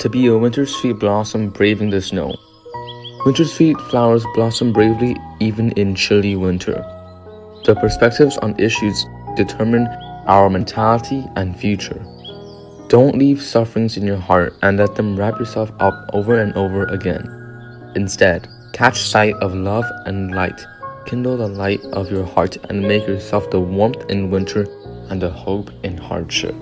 to be a winter's sweet blossom braving the snow. Winter's sweet flowers blossom bravely even in chilly winter. The perspectives on issues determine our mentality and future. Don't leave sufferings in your heart and let them wrap yourself up over and over again. Instead, catch sight of love and light. Kindle the light of your heart and make yourself the warmth in winter and the hope in hardship.